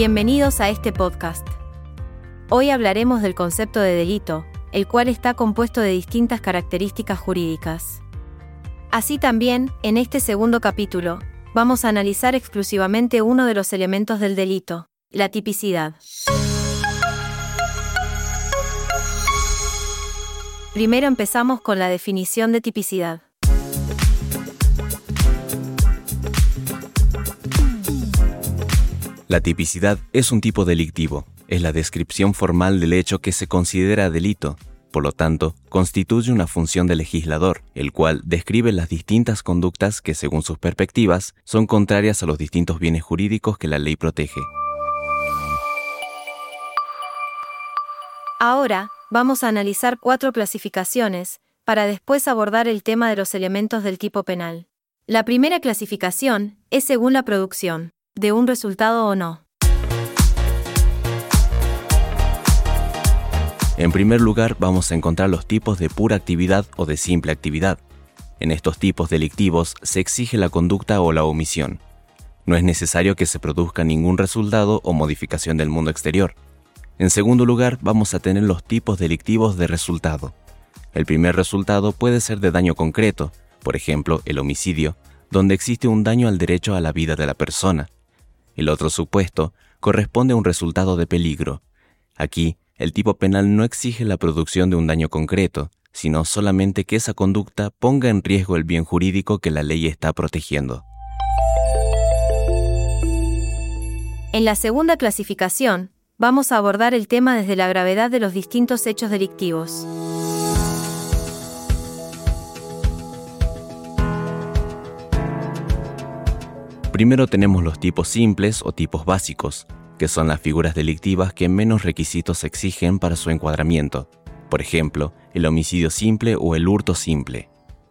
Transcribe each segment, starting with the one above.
Bienvenidos a este podcast. Hoy hablaremos del concepto de delito, el cual está compuesto de distintas características jurídicas. Así también, en este segundo capítulo, vamos a analizar exclusivamente uno de los elementos del delito, la tipicidad. Primero empezamos con la definición de tipicidad. La tipicidad es un tipo delictivo, es la descripción formal del hecho que se considera delito, por lo tanto, constituye una función del legislador, el cual describe las distintas conductas que, según sus perspectivas, son contrarias a los distintos bienes jurídicos que la ley protege. Ahora, vamos a analizar cuatro clasificaciones, para después abordar el tema de los elementos del tipo penal. La primera clasificación es según la producción de un resultado o no. En primer lugar, vamos a encontrar los tipos de pura actividad o de simple actividad. En estos tipos delictivos se exige la conducta o la omisión. No es necesario que se produzca ningún resultado o modificación del mundo exterior. En segundo lugar, vamos a tener los tipos delictivos de resultado. El primer resultado puede ser de daño concreto, por ejemplo, el homicidio, donde existe un daño al derecho a la vida de la persona. El otro supuesto corresponde a un resultado de peligro. Aquí, el tipo penal no exige la producción de un daño concreto, sino solamente que esa conducta ponga en riesgo el bien jurídico que la ley está protegiendo. En la segunda clasificación, vamos a abordar el tema desde la gravedad de los distintos hechos delictivos. Primero tenemos los tipos simples o tipos básicos, que son las figuras delictivas que menos requisitos exigen para su encuadramiento, por ejemplo, el homicidio simple o el hurto simple.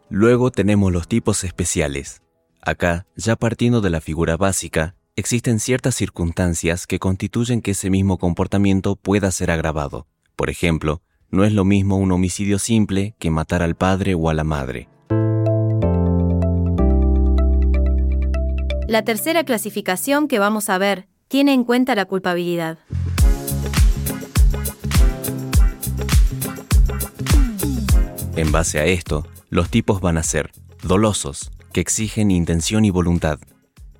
Luego tenemos los tipos especiales. Acá, ya partiendo de la figura básica, existen ciertas circunstancias que constituyen que ese mismo comportamiento pueda ser agravado. Por ejemplo, no es lo mismo un homicidio simple que matar al padre o a la madre. La tercera clasificación que vamos a ver tiene en cuenta la culpabilidad. En base a esto, los tipos van a ser dolosos, que exigen intención y voluntad,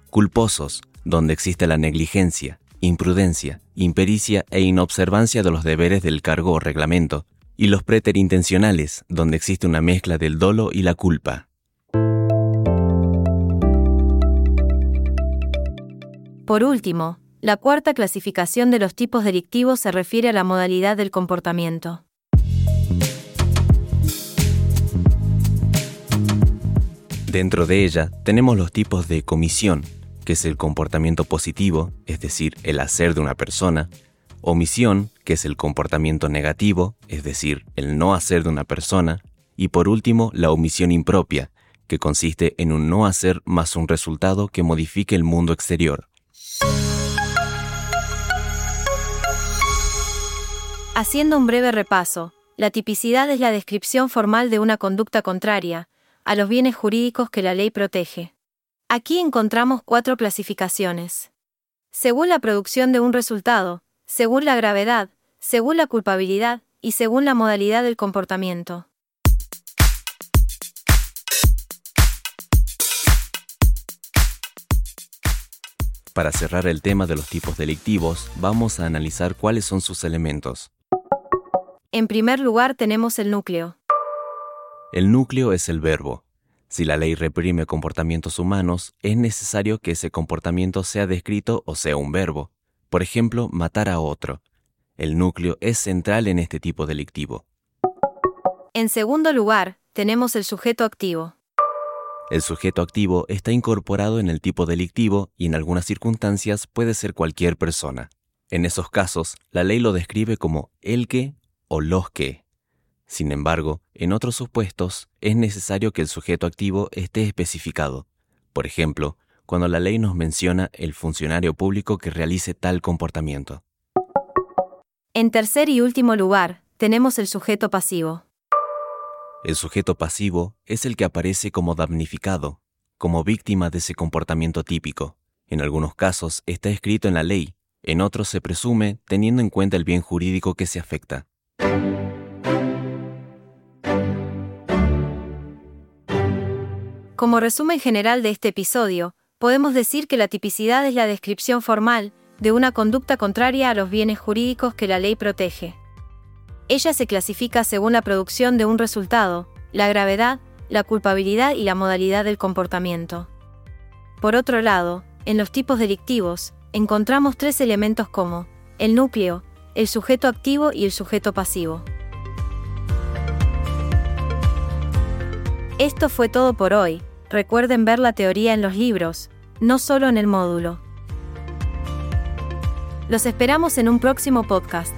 culposos, donde existe la negligencia, imprudencia, impericia e inobservancia de los deberes del cargo o reglamento, y los preterintencionales, donde existe una mezcla del dolo y la culpa. Por último, la cuarta clasificación de los tipos delictivos se refiere a la modalidad del comportamiento. Dentro de ella tenemos los tipos de comisión, que es el comportamiento positivo, es decir, el hacer de una persona, omisión, que es el comportamiento negativo, es decir, el no hacer de una persona, y por último, la omisión impropia, que consiste en un no hacer más un resultado que modifique el mundo exterior. Haciendo un breve repaso, la tipicidad es la descripción formal de una conducta contraria a los bienes jurídicos que la ley protege. Aquí encontramos cuatro clasificaciones. Según la producción de un resultado, según la gravedad, según la culpabilidad y según la modalidad del comportamiento. Para cerrar el tema de los tipos delictivos, vamos a analizar cuáles son sus elementos. En primer lugar tenemos el núcleo. El núcleo es el verbo. Si la ley reprime comportamientos humanos, es necesario que ese comportamiento sea descrito o sea un verbo. Por ejemplo, matar a otro. El núcleo es central en este tipo delictivo. En segundo lugar, tenemos el sujeto activo. El sujeto activo está incorporado en el tipo delictivo y en algunas circunstancias puede ser cualquier persona. En esos casos, la ley lo describe como el que o los que. Sin embargo, en otros supuestos es necesario que el sujeto activo esté especificado. Por ejemplo, cuando la ley nos menciona el funcionario público que realice tal comportamiento. En tercer y último lugar, tenemos el sujeto pasivo. El sujeto pasivo es el que aparece como damnificado, como víctima de ese comportamiento típico. En algunos casos está escrito en la ley, En otros se presume teniendo en cuenta el bien jurídico que se afecta. Como resumen general de este episodio, podemos decir que la tipicidad es la descripción formal de una conducta contraria a los bienes jurídicos que la ley protege. Ella se clasifica según la producción de un resultado, la gravedad, la culpabilidad y la modalidad del comportamiento. Por otro lado, en los tipos delictivos, encontramos tres elementos como el núcleo, el sujeto activo y el sujeto pasivo. Esto fue todo por hoy, recuerden ver la teoría en los libros, no solo en el módulo. Los esperamos en un próximo podcast.